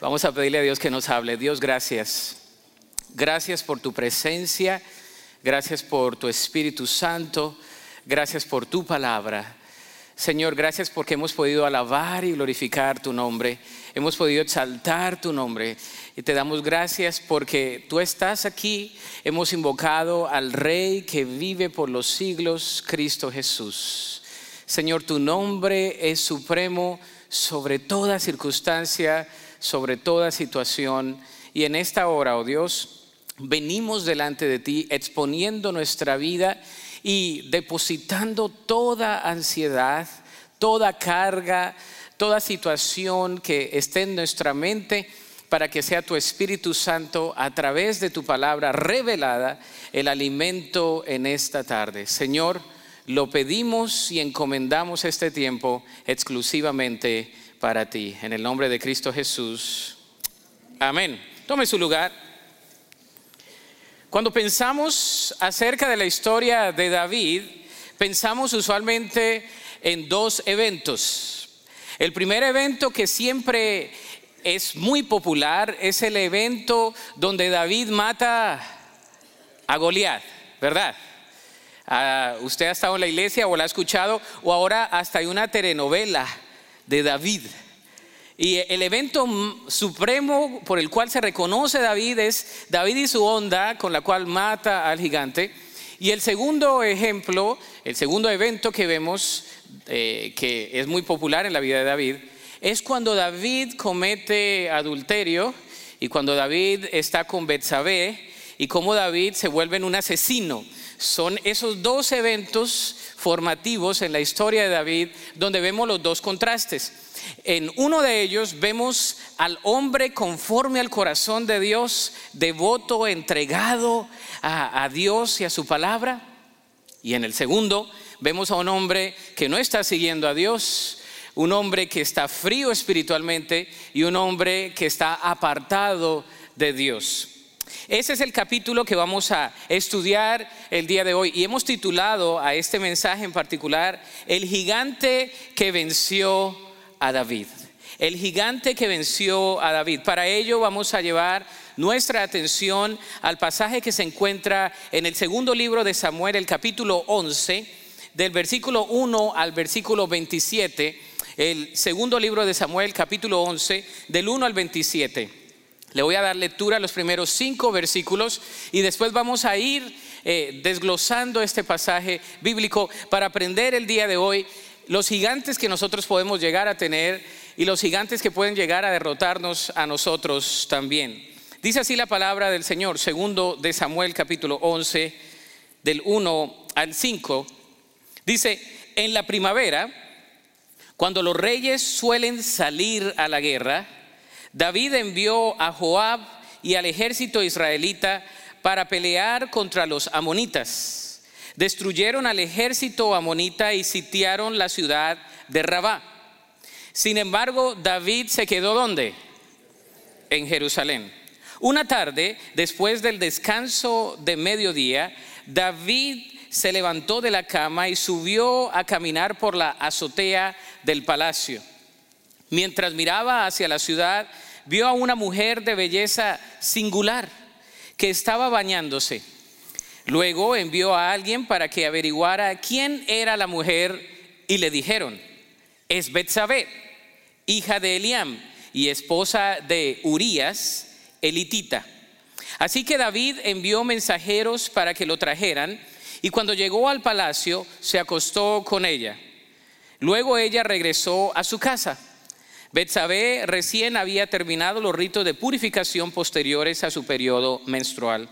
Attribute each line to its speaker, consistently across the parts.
Speaker 1: Vamos a pedirle a Dios que nos hable. Dios, gracias. Gracias por tu presencia, gracias por tu Espíritu Santo, gracias por tu palabra. Señor, gracias porque hemos podido alabar y glorificar tu nombre, hemos podido exaltar tu nombre y te damos gracias porque tú estás aquí, hemos invocado al Rey que vive por los siglos, Cristo Jesús. Señor, tu nombre es supremo sobre toda circunstancia sobre toda situación. Y en esta hora, oh Dios, venimos delante de ti exponiendo nuestra vida y depositando toda ansiedad, toda carga, toda situación que esté en nuestra mente para que sea tu Espíritu Santo a través de tu palabra revelada el alimento en esta tarde. Señor, lo pedimos y encomendamos este tiempo exclusivamente para ti. En el nombre de Cristo Jesús. Amén. Tome su lugar. Cuando pensamos acerca de la historia de David, pensamos usualmente en dos eventos. El primer evento que siempre es muy popular es el evento donde David mata a Goliat, ¿verdad? Ah, usted ha estado en la iglesia o la ha escuchado, o ahora hasta hay una telenovela de David. Y el evento supremo por el cual se reconoce David es David y su onda con la cual mata al gigante. Y el segundo ejemplo, el segundo evento que vemos, eh, que es muy popular en la vida de David, es cuando David comete adulterio y cuando David está con Betsabé y cómo David se vuelve un asesino. Son esos dos eventos formativos en la historia de David donde vemos los dos contrastes. En uno de ellos vemos al hombre conforme al corazón de Dios, devoto, entregado a, Dios y a su palabra. Y en el segundo vemos a un hombre que no está siguiendo a Dios, un hombre que está frío espiritualmente y un hombre que está apartado de Dios. Ese es el capítulo que vamos a estudiar el día de hoy y hemos titulado a este mensaje en particular El gigante que venció a David. El gigante que venció a David. Para ello vamos a llevar nuestra atención al pasaje que se encuentra en el segundo libro de Samuel, el capítulo 11, del versículo 1 al versículo 27. El segundo libro de Samuel, capítulo 11, del 1 al 27. Le voy a dar lectura a los primeros cinco versículos y después vamos a ir eh, desglosando este pasaje bíblico para aprender el día de hoy los gigantes que nosotros podemos llegar a tener y los gigantes que pueden llegar a derrotarnos a nosotros también. Dice así la palabra del Señor, segundo de Samuel capítulo 11, del 1 al 5. Dice, en la primavera, cuando los reyes suelen salir a la guerra, David envió a Joab y al ejército israelita para pelear contra los amonitas. Destruyeron al ejército amonita y sitiaron la ciudad de Rabá. Sin embargo, David se quedó donde? En Jerusalén. Una tarde, después del descanso de mediodía, David se levantó de la cama y subió a caminar por la azotea del palacio. Mientras miraba hacia la ciudad, vio a una mujer de belleza singular que estaba bañándose. Luego envió a alguien para que averiguara quién era la mujer y le dijeron, es Betsabé, hija de Eliam y esposa de Urías, elitita. Así que David envió mensajeros para que lo trajeran y cuando llegó al palacio se acostó con ella. Luego ella regresó a su casa. Betsabé recién había terminado los ritos de purificación posteriores a su periodo menstrual.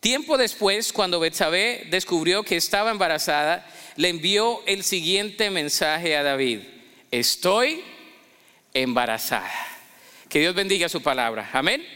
Speaker 1: Tiempo después, cuando Betsabé descubrió que estaba embarazada, le envió el siguiente mensaje a David: Estoy embarazada. Que Dios bendiga su palabra. Amén.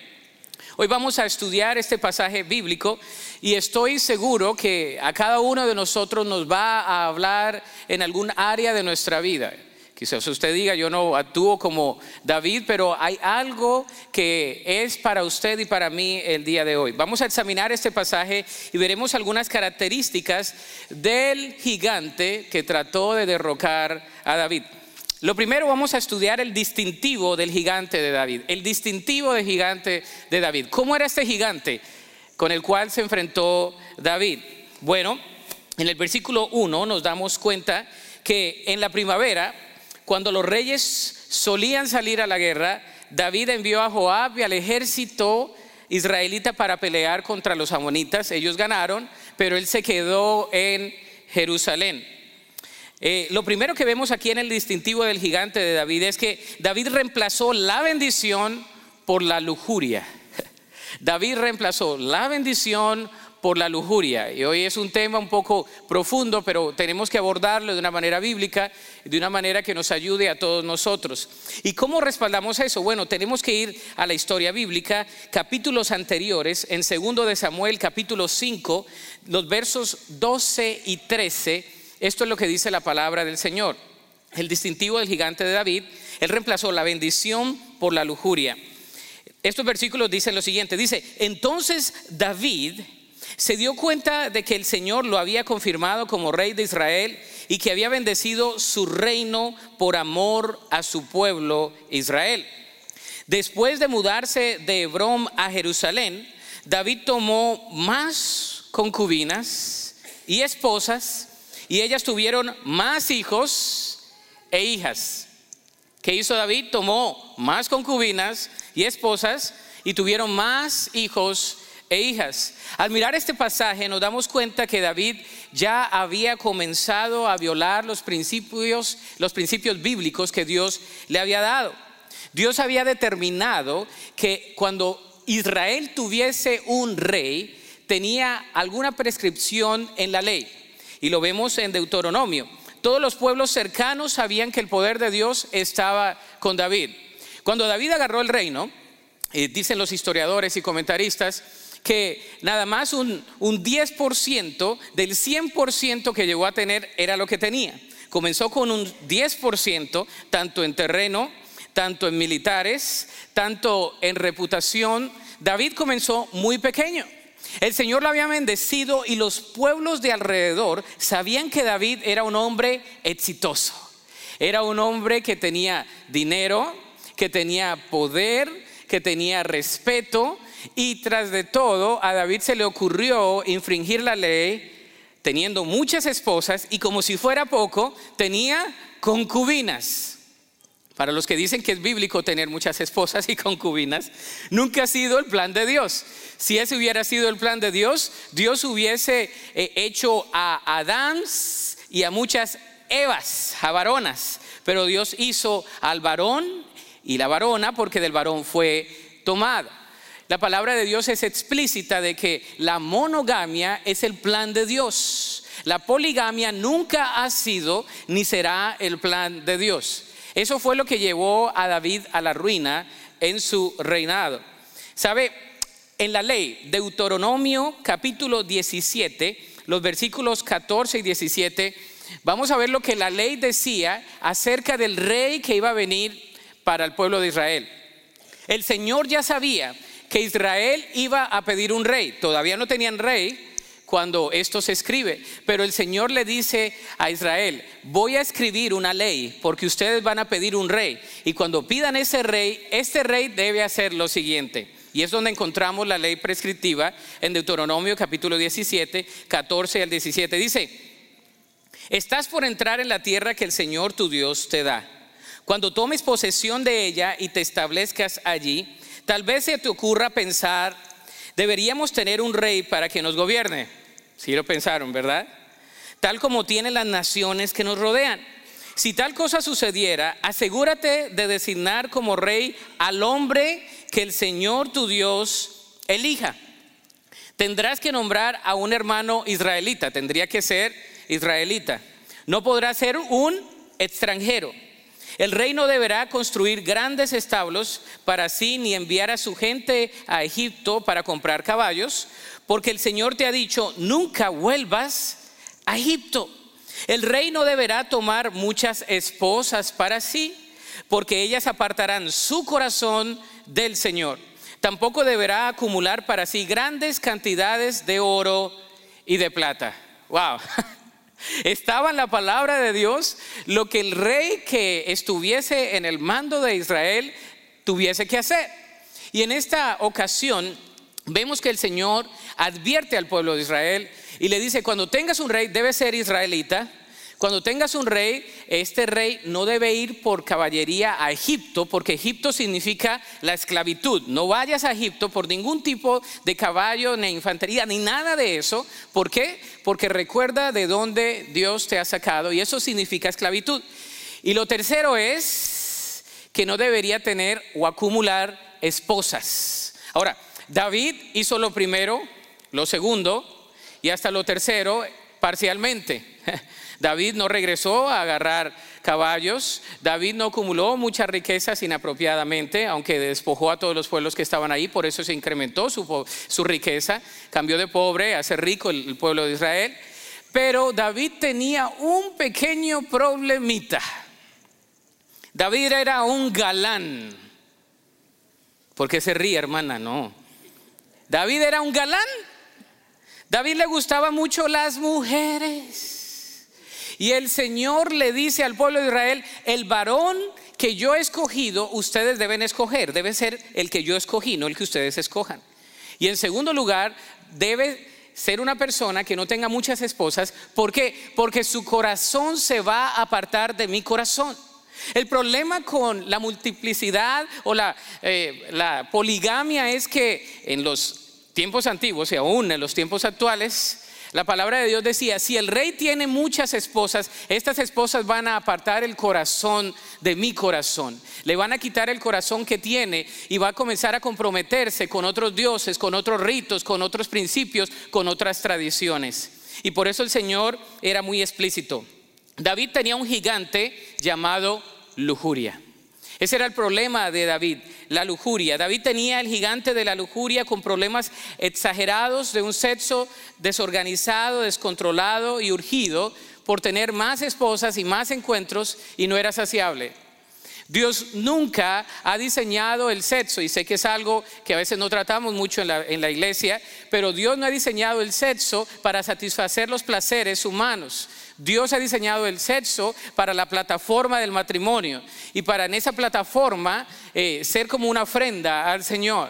Speaker 1: Hoy vamos a estudiar este pasaje bíblico y estoy seguro que a cada uno de nosotros nos va a hablar en algún área de nuestra vida. Quizás usted diga, yo no actúo como David, pero hay algo que es para usted y para mí el día de hoy. Vamos a examinar este pasaje y veremos algunas características del gigante que trató de derrocar a David. Lo primero vamos a estudiar el distintivo del gigante de David, el distintivo del gigante de David. ¿Cómo era este gigante con el cual se enfrentó David? Bueno, en el versículo 1 nos damos cuenta que en la primavera, cuando los reyes solían salir a la guerra, David envió a Joab y al ejército israelita para pelear contra los amonitas. Ellos ganaron, pero él se quedó en Jerusalén. Eh, lo primero que vemos aquí en el distintivo del gigante de David es que David reemplazó la bendición por la lujuria. David reemplazó la bendición por la lujuria. Y hoy es un tema un poco profundo, pero tenemos que abordarlo de una manera bíblica, de una manera que nos ayude a todos nosotros. ¿Y cómo respaldamos eso? Bueno, tenemos que ir a la historia bíblica, capítulos anteriores, en segundo de Samuel, capítulo 5, los versos 12 y 13 esto es lo que dice la palabra del Señor. El distintivo del gigante de David, él reemplazó la bendición por la lujuria. Estos versículos dicen lo siguiente, dice, entonces David se dio cuenta de que el Señor lo había confirmado como rey de Israel y que había bendecido su reino por amor a su pueblo Israel. Después de mudarse de Hebrón a Jerusalén, David tomó más concubinas y esposas y ellas tuvieron más hijos e hijas. ¿Qué hizo David? Tomó más concubinas y esposas y tuvieron más hijos e hijas. Al mirar este pasaje nos damos cuenta que David ya había comenzado a violar los principios, los principios bíblicos que Dios le había dado. Dios había determinado que cuando Israel tuviese un rey, tenía alguna prescripción en la ley y lo vemos en Deuteronomio. Todos los pueblos cercanos sabían que el poder de Dios estaba con David. Cuando David agarró el reino, eh, dicen los historiadores y comentaristas, que nada más un, un 10% del 100% que llegó a tener era lo que tenía. Comenzó con un 10%, tanto en terreno, tanto en militares, tanto en reputación. David comenzó muy pequeño. El Señor lo había bendecido y los pueblos de alrededor sabían que David era un hombre exitoso. Era un hombre que tenía dinero, que tenía poder, que tenía respeto y tras de todo a David se le ocurrió infringir la ley teniendo muchas esposas y como si fuera poco tenía concubinas. Para los que dicen que es bíblico tener muchas esposas y concubinas, nunca ha sido el plan de Dios. Si ese hubiera sido el plan de Dios, Dios hubiese eh, hecho a Adán y a muchas Evas, a varonas. Pero Dios hizo al varón y la varona porque del varón fue tomado. La palabra de Dios es explícita de que la monogamia es el plan de Dios. La poligamia nunca ha sido ni será el plan de Dios. Eso fue lo que llevó a David a la ruina en su reinado. ¿Sabe? En la ley, Deuteronomio capítulo 17, los versículos 14 y 17, vamos a ver lo que la ley decía acerca del rey que iba a venir para el pueblo de Israel. El Señor ya sabía que Israel iba a pedir un rey. Todavía no tenían rey, cuando esto se escribe. Pero el Señor le dice a Israel, voy a escribir una ley porque ustedes van a pedir un rey. Y cuando pidan ese rey, este rey debe hacer lo siguiente. Y es donde encontramos la ley prescriptiva en Deuteronomio capítulo 17, 14 al 17. Dice, estás por entrar en la tierra que el Señor tu Dios te da. Cuando tomes posesión de ella y te establezcas allí, tal vez se te ocurra pensar, Deberíamos tener un rey para que nos gobierne. Si lo pensaron, ¿verdad? Tal como tienen las naciones que nos rodean. Si tal cosa sucediera, asegúrate de designar como rey al hombre que el Señor tu Dios elija. Tendrás que nombrar a un hermano israelita, tendría que ser israelita. No podrá ser un extranjero. El rey no deberá construir grandes establos para sí ni enviar a su gente a Egipto para comprar caballos, porque el Señor te ha dicho, nunca vuelvas a Egipto. El rey no deberá tomar muchas esposas para sí, porque ellas apartarán su corazón del Señor. Tampoco deberá acumular para sí grandes cantidades de oro y de plata. Wow. Estaba en la palabra de Dios lo que el rey que estuviese en el mando de Israel tuviese que hacer. Y en esta ocasión vemos que el Señor advierte al pueblo de Israel y le dice, cuando tengas un rey debe ser israelita, cuando tengas un rey, este rey no debe ir por caballería a Egipto, porque Egipto significa la esclavitud. No vayas a Egipto por ningún tipo de caballo, ni infantería, ni nada de eso. ¿Por qué? Porque recuerda de dónde Dios te ha sacado y eso significa esclavitud. Y lo tercero es que no debería tener o acumular esposas. Ahora, David hizo lo primero, lo segundo y hasta lo tercero parcialmente. David no regresó a agarrar caballos, David no acumuló muchas riquezas inapropiadamente, aunque despojó a todos los pueblos que estaban ahí, por eso se incrementó su, riqueza, cambió de pobre a ser rico el, el pueblo de Israel. Pero David tenía un pequeño problemita. David era un galán. ¿Por qué se ríe, hermana? No. David era un galán. David le gustaba mucho las mujeres. Y el Señor le dice al pueblo de Israel, el varón que yo he escogido, ustedes deben escoger, debe ser el que yo escogí, no el que ustedes escojan. Y en segundo lugar, debe ser una persona que no tenga muchas esposas. ¿Por qué? Porque su corazón se va a apartar de mi corazón. El problema con la multiplicidad o la, eh, la poligamia es que en los tiempos antiguos y aún en los tiempos actuales, la palabra de Dios decía, si el rey tiene muchas esposas, estas esposas van a apartar el corazón de mi corazón. Le van a quitar el corazón que tiene y va a comenzar a comprometerse con otros dioses, con otros ritos, con otros principios, con otras tradiciones. Y por eso el Señor era muy explícito. David tenía un gigante llamado lujuria. Ese era el problema de David, la lujuria. David tenía el gigante de la lujuria con problemas exagerados de un sexo desorganizado, descontrolado y urgido por tener más esposas y más encuentros y no era saciable. Dios nunca ha diseñado el sexo, y sé que es algo que a veces no tratamos mucho en la, iglesia, pero Dios no ha diseñado el sexo para satisfacer los placeres humanos. Dios ha diseñado el sexo para la plataforma del matrimonio y para en esa plataforma eh, ser como una ofrenda al Señor.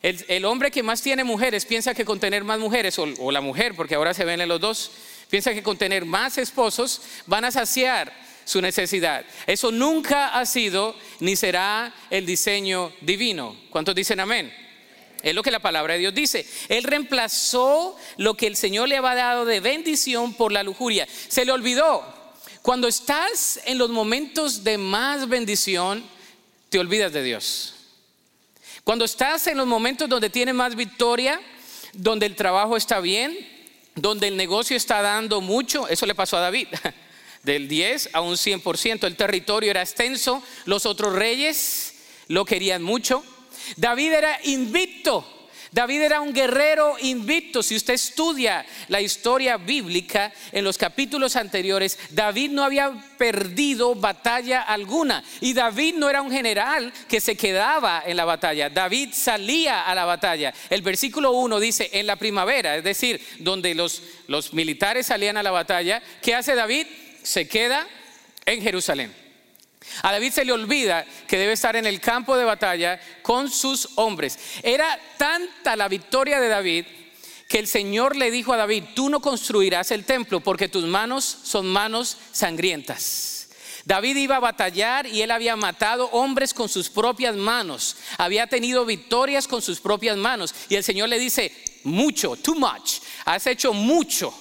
Speaker 1: El, hombre que más tiene mujeres piensa que con tener más mujeres, o, o la mujer, porque ahora se ven en los dos, piensa que con tener más esposos van a saciar su necesidad. Eso nunca ha sido ni será el diseño divino. ¿Cuántos dicen amén? Es lo que la palabra de Dios dice. Él reemplazó lo que el Señor le había dado de bendición por la lujuria. Se le olvidó. Cuando estás en los momentos de más bendición, te olvidas de Dios. Cuando estás en los momentos donde tienes más victoria, donde el trabajo está bien, donde el negocio está dando mucho, eso le pasó a David, del 10 a un 100%, el territorio era extenso, los otros reyes lo querían mucho, David era invicto. David era un guerrero invicto. Si usted estudia la historia bíblica en los capítulos anteriores, David no había perdido batalla alguna. Y David no era un general que se quedaba en la batalla. David salía a la batalla. El versículo 1 dice, en la primavera, es decir, donde los, los militares salían a la batalla, ¿qué hace David? Se queda en Jerusalén. A David se le olvida que debe estar en el campo de batalla con sus hombres. Era tanta la victoria de David que el Señor le dijo a David, tú no construirás el templo porque tus manos son manos sangrientas. David iba a batallar y él había matado hombres con sus propias manos, había tenido victorias con sus propias manos. Y el Señor le dice, mucho, too much, has hecho mucho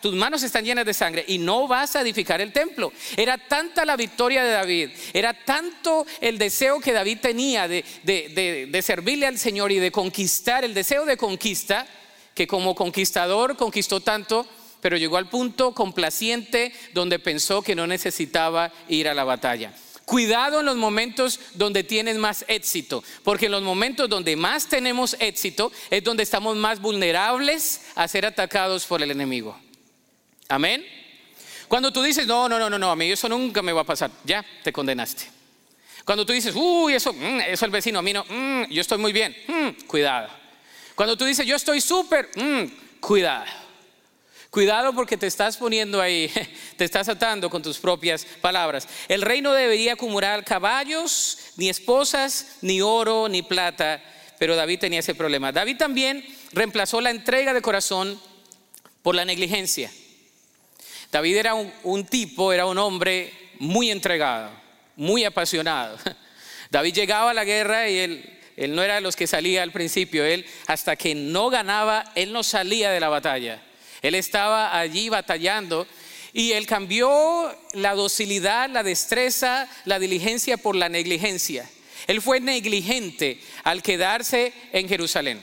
Speaker 1: tus manos están llenas de sangre y no vas a edificar el templo. Era tanta la victoria de David, era tanto el deseo que David tenía de, de servirle al Señor y de conquistar, el deseo de conquista, que como conquistador conquistó tanto pero llegó al punto complaciente donde pensó que no necesitaba ir a la batalla. Cuidado en los momentos donde tienes más éxito, porque en los momentos donde más tenemos éxito es donde estamos más vulnerables a ser atacados por el enemigo. Amén. Cuando tú dices, no, no, no, no, no, a mí eso nunca me va a pasar, ya te condenaste. Cuando tú dices, uy, eso, mm, eso el vecino, a mí no, mm, yo estoy muy bien, mm, cuidado. Cuando tú dices, yo estoy súper, cuidado. Cuidado porque te estás poniendo ahí, te estás atando con tus propias palabras. El rey no debería acumular caballos, ni esposas, ni oro, ni plata, pero David tenía ese problema. David también reemplazó la entrega de corazón por la negligencia. David era un, tipo, era un hombre muy entregado, muy apasionado. David llegaba a la guerra y él, él no era de los que salía al principio, él hasta que no ganaba, él no salía de la batalla. Él estaba allí batallando y él cambió la docilidad, la destreza, la diligencia por la negligencia. Él fue negligente al quedarse en Jerusalén.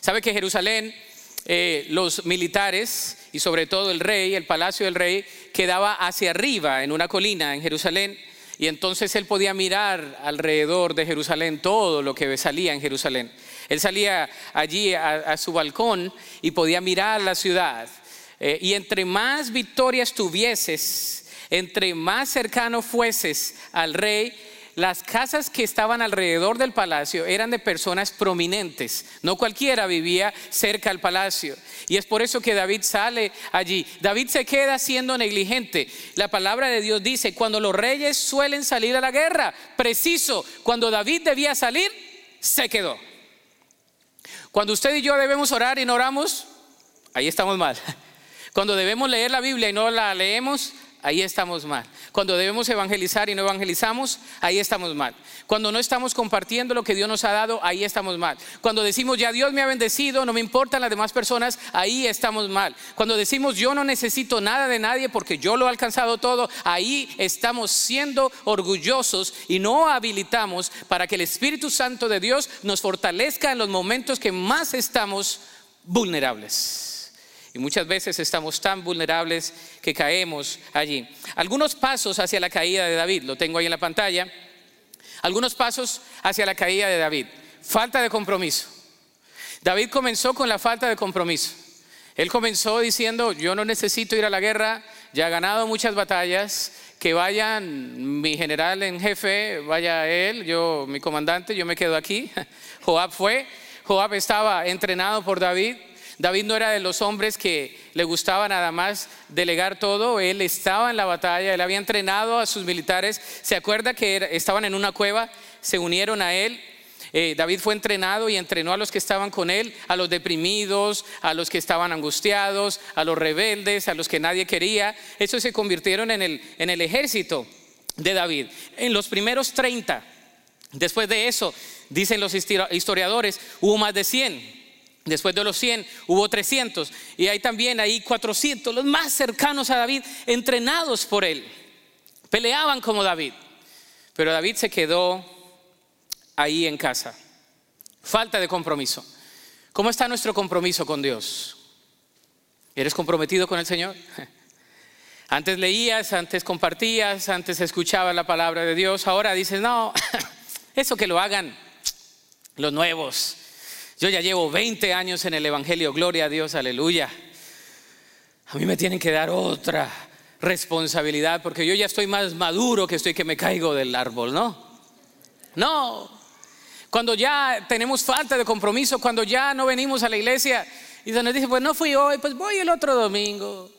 Speaker 1: ¿Sabe que Jerusalén, eh, los militares y sobre todo el rey, el palacio del rey, quedaba hacia arriba en una colina en Jerusalén? Y entonces él podía mirar alrededor de Jerusalén todo lo que salía en Jerusalén. Él salía allí a, su balcón y podía mirar la ciudad. Eh, y entre más victorias tuvieses, entre más cercano fueses al rey, las casas que estaban alrededor del palacio eran de personas prominentes. No cualquiera vivía cerca al palacio. Y es por eso que David sale allí. David se queda siendo negligente. La palabra de Dios dice, cuando los reyes suelen salir a la guerra, preciso, cuando David debía salir, se quedó. Cuando usted y yo debemos orar y no oramos, ahí estamos mal. Cuando debemos leer la Biblia y no la leemos, ahí estamos mal. Cuando debemos evangelizar y no evangelizamos, ahí estamos mal. Cuando no estamos compartiendo lo que Dios nos ha dado, ahí estamos mal. Cuando decimos, ya Dios me ha bendecido, no me importan las demás personas, ahí estamos mal. Cuando decimos, yo no necesito nada de nadie porque yo lo he alcanzado todo, ahí estamos siendo orgullosos y no habilitamos para que el Espíritu Santo de Dios nos fortalezca en los momentos que más estamos vulnerables. Y muchas veces estamos tan vulnerables que caemos allí. Algunos pasos hacia la caída de David, lo tengo ahí en la pantalla. Algunos pasos hacia la caída de David. Falta de compromiso. David comenzó con la falta de compromiso. Él comenzó diciendo, yo no necesito ir a la guerra, ya he ganado muchas batallas, que vayan mi general en jefe, vaya él, yo mi comandante, yo me quedo aquí. Joab fue, Joab estaba entrenado por David, David no era de los hombres que le gustaba nada más delegar todo, él estaba en la batalla, él había entrenado a sus militares, se acuerda que estaban en una cueva, se unieron a él, eh, David fue entrenado y entrenó a los que estaban con él, a los deprimidos, a los que estaban angustiados, a los rebeldes, a los que nadie quería. Esos se convirtieron en el, en el ejército de David. En los primeros 30, después de eso, dicen los historiadores, hubo más de 100. Después de los 100 hubo 300 y hay también ahí 400, los más cercanos a David, entrenados por él. Peleaban como David. Pero David se quedó ahí en casa. Falta de compromiso. ¿Cómo está nuestro compromiso con Dios? ¿Eres comprometido con el Señor? Antes leías, antes compartías, antes escuchabas la palabra de Dios, ahora dices, no, eso que lo hagan los nuevos, yo ya llevo 20 años en el Evangelio, gloria a Dios, aleluya. A mí me tienen que dar otra responsabilidad porque yo ya estoy más maduro que estoy que me caigo del árbol, ¿no? No. Cuando ya tenemos falta de compromiso, cuando ya no venimos a la iglesia y se nos dice, pues no fui hoy, pues voy el otro domingo.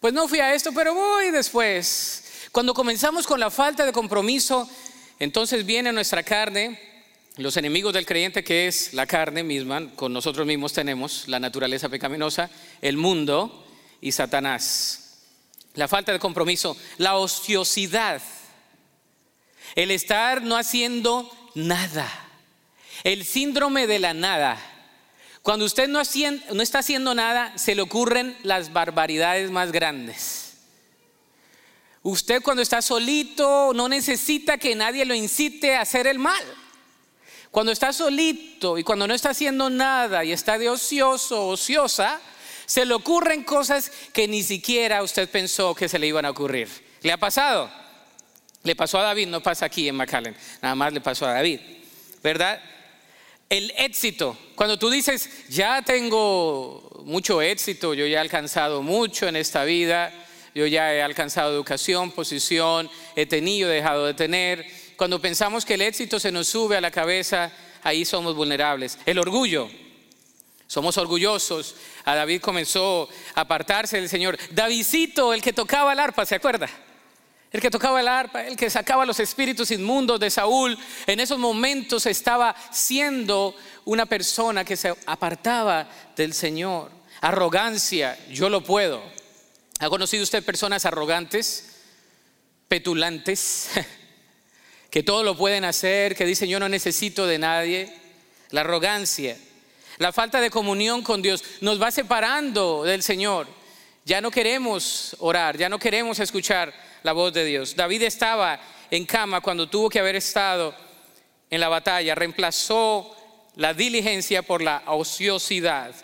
Speaker 1: Pues no fui a esto, pero voy después. Cuando comenzamos con la falta de compromiso, entonces viene nuestra carne los enemigos del creyente, que es la carne misma, con nosotros mismos tenemos la naturaleza pecaminosa, el mundo y Satanás. La falta de compromiso, la ociosidad, el estar no haciendo nada, el síndrome de la nada. Cuando usted no, no está haciendo nada, se le ocurren las barbaridades más grandes. Usted cuando está solito no necesita que nadie lo incite a hacer el mal. Cuando está solito y cuando no está haciendo nada y está de ocioso, ociosa, se le ocurren cosas que ni siquiera usted pensó que se le iban a ocurrir. ¿Le ha pasado? Le pasó a David, no pasa aquí en McAllen, nada más le pasó a David, ¿verdad? El éxito, cuando tú dices, ya tengo mucho éxito, yo ya he alcanzado mucho en esta vida, yo ya he alcanzado educación, posición, he tenido, he dejado de tener, cuando pensamos que el éxito se nos sube a la cabeza, ahí somos vulnerables. El orgullo. Somos orgullosos. A David comenzó a apartarse del Señor. Davidcito, el que tocaba el arpa, ¿se acuerda? El que tocaba el arpa, el que sacaba los espíritus inmundos de Saúl, en esos momentos estaba siendo una persona que se apartaba del Señor. Arrogancia, yo lo puedo. ¿Ha conocido usted personas arrogantes, petulantes, que todo lo pueden hacer, que dicen yo no necesito de nadie? La arrogancia, la falta de comunión con Dios nos va separando del Señor. Ya no queremos orar, ya no queremos escuchar la voz de Dios. David estaba en cama cuando tuvo que haber estado en la batalla, reemplazó la diligencia por la ociosidad.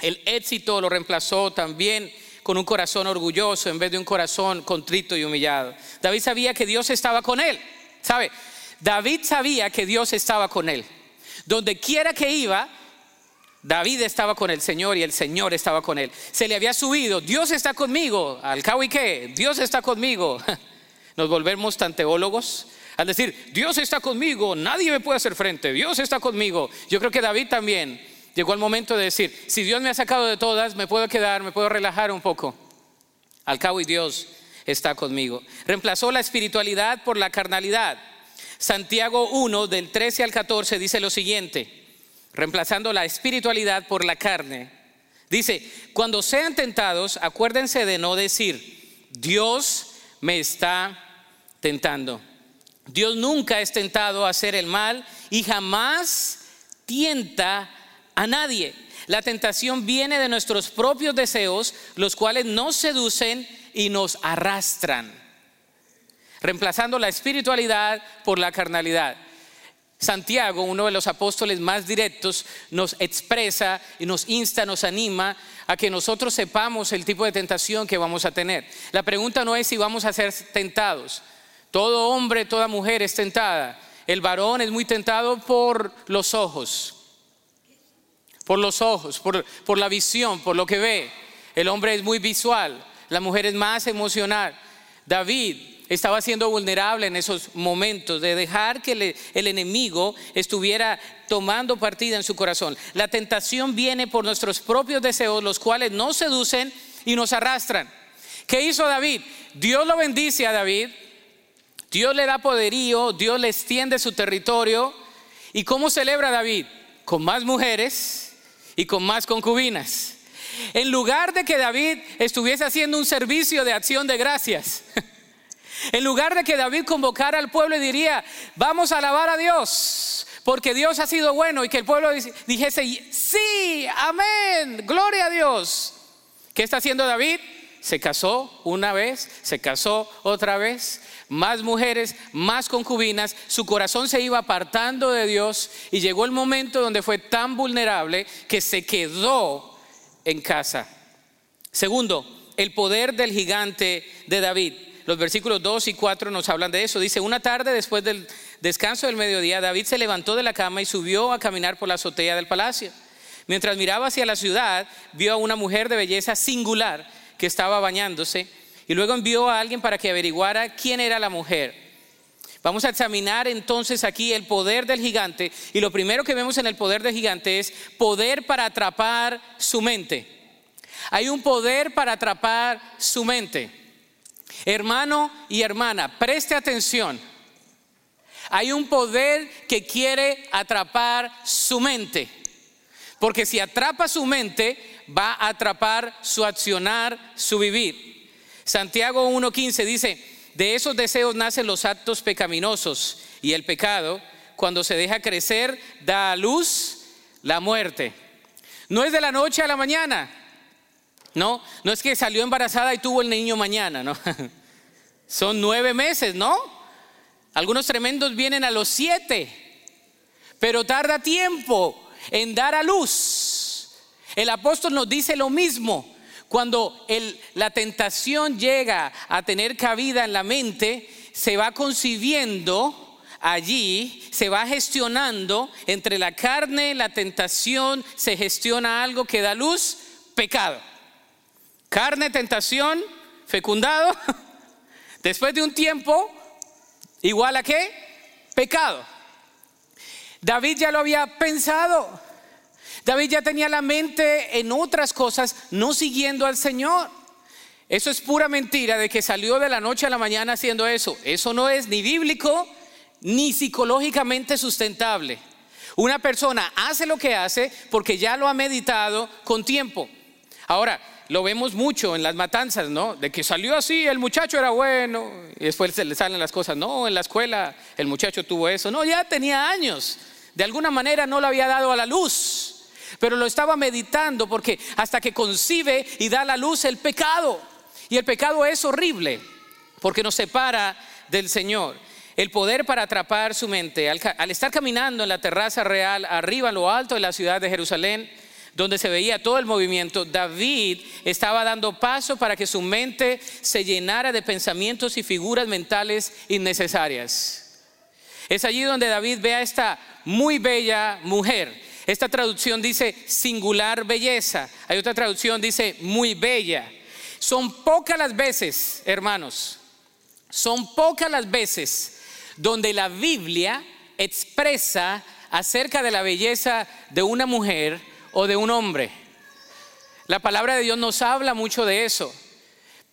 Speaker 1: El éxito lo reemplazó también con un corazón orgulloso en vez de un corazón contrito y humillado. David sabía que Dios estaba con él. ¿Sabe? David sabía que Dios estaba con él. Donde quiera que iba, David estaba con el Señor y el Señor estaba con él. Se le había subido, Dios está conmigo. Al cabo y qué, Dios está conmigo. Nos volvemos tan teólogos al decir, Dios está conmigo, nadie me puede hacer frente, Dios está conmigo. Yo creo que David también llegó el momento de decir, si Dios me ha sacado de todas, me puedo quedar, me puedo relajar un poco. Al cabo y Dios está conmigo. Reemplazó la espiritualidad por la carnalidad. Santiago 1 del 13 al 14 dice lo siguiente reemplazando la espiritualidad por la carne. Dice, cuando sean tentados, acuérdense de no decir, Dios me está tentando. Dios nunca es tentado a hacer el mal y jamás tienta a nadie. La tentación viene de nuestros propios deseos, los cuales nos seducen y nos arrastran, reemplazando la espiritualidad por la carnalidad. Santiago, uno de los apóstoles más directos, nos expresa y nos insta, nos anima a que nosotros sepamos el tipo de tentación que vamos a tener. La pregunta no es si vamos a ser tentados. Todo hombre, toda mujer es tentada. El varón es muy tentado por los ojos, por los ojos, por, la visión, por lo que ve. El hombre es muy visual, la mujer es más emocional. David estaba siendo vulnerable en esos momentos de dejar que el enemigo estuviera tomando partida en su corazón. La tentación viene por nuestros propios deseos, los cuales nos seducen y nos arrastran. ¿Qué hizo David? Dios lo bendice a David, Dios le da poderío, Dios le extiende su territorio. ¿Y cómo celebra David? Con más mujeres y con más concubinas. En lugar de que David estuviese haciendo un servicio de acción de gracias, En lugar de que David convocara al pueblo y diría, vamos a alabar a Dios, porque Dios ha sido bueno, y que el pueblo dijese, sí, amén, gloria a Dios. ¿Qué está haciendo David? Se casó una vez, se casó otra vez, más mujeres, más concubinas, su corazón se iba apartando de Dios y llegó el momento donde fue tan vulnerable que se quedó en casa. Segundo, el poder del gigante de David. Los versículos 2 y 4 nos hablan de eso. Dice, una tarde después del descanso del mediodía, David se levantó de la cama y subió a caminar por la azotea del palacio. Mientras miraba hacia la ciudad, vio a una mujer de belleza singular que estaba bañándose y luego envió a alguien para que averiguara quién era la mujer. Vamos a examinar entonces aquí el poder del gigante y lo primero que vemos en el poder del gigante es poder para atrapar su mente. Hay un poder para atrapar su mente. Hermano y hermana, preste atención. Hay un poder que quiere atrapar su mente. Porque si atrapa su mente, va a atrapar su accionar, su vivir. Santiago 1.15 dice, de esos deseos nacen los actos pecaminosos y el pecado, cuando se deja crecer, da a luz la muerte. No es de la noche a la mañana, no, no es que salió embarazada y tuvo el niño mañana, no. Son nueve meses, ¿no? Algunos tremendos vienen a los siete, pero tarda tiempo en dar a luz. El apóstol nos dice lo mismo. Cuando la tentación llega a tener cabida en la mente, se va concibiendo allí, se va gestionando entre la carne, la tentación, se gestiona algo que da luz, pecado. Carne, tentación, fecundado. Después de un tiempo, igual a qué? Pecado. David ya lo había pensado. David ya tenía la mente en otras cosas, no siguiendo al Señor. Eso es pura mentira de que salió de la noche a la mañana haciendo eso. Eso no es ni bíblico ni psicológicamente sustentable. Una persona hace lo que hace porque ya lo ha meditado con tiempo. Ahora, lo vemos mucho en las matanzas, ¿no? De que salió así, el muchacho era bueno, y después le salen las cosas, no, en la escuela el muchacho tuvo eso, no, ya tenía años, de alguna manera no lo había dado a la luz, pero lo estaba meditando porque hasta que concibe y da la luz el pecado, y el pecado es horrible, porque nos separa del Señor. El poder para atrapar su mente, al, al estar caminando en la terraza real, arriba en lo alto de la ciudad de Jerusalén, donde se veía todo el movimiento, David estaba dando paso para que su mente se llenara de pensamientos y figuras mentales innecesarias. Es allí donde David ve a esta muy bella mujer. Esta traducción dice singular belleza. Hay otra traducción dice muy bella. Son pocas las veces, hermanos, son pocas las veces donde la Biblia expresa acerca de la belleza de una mujer o de un hombre. La palabra de Dios nos habla mucho de eso.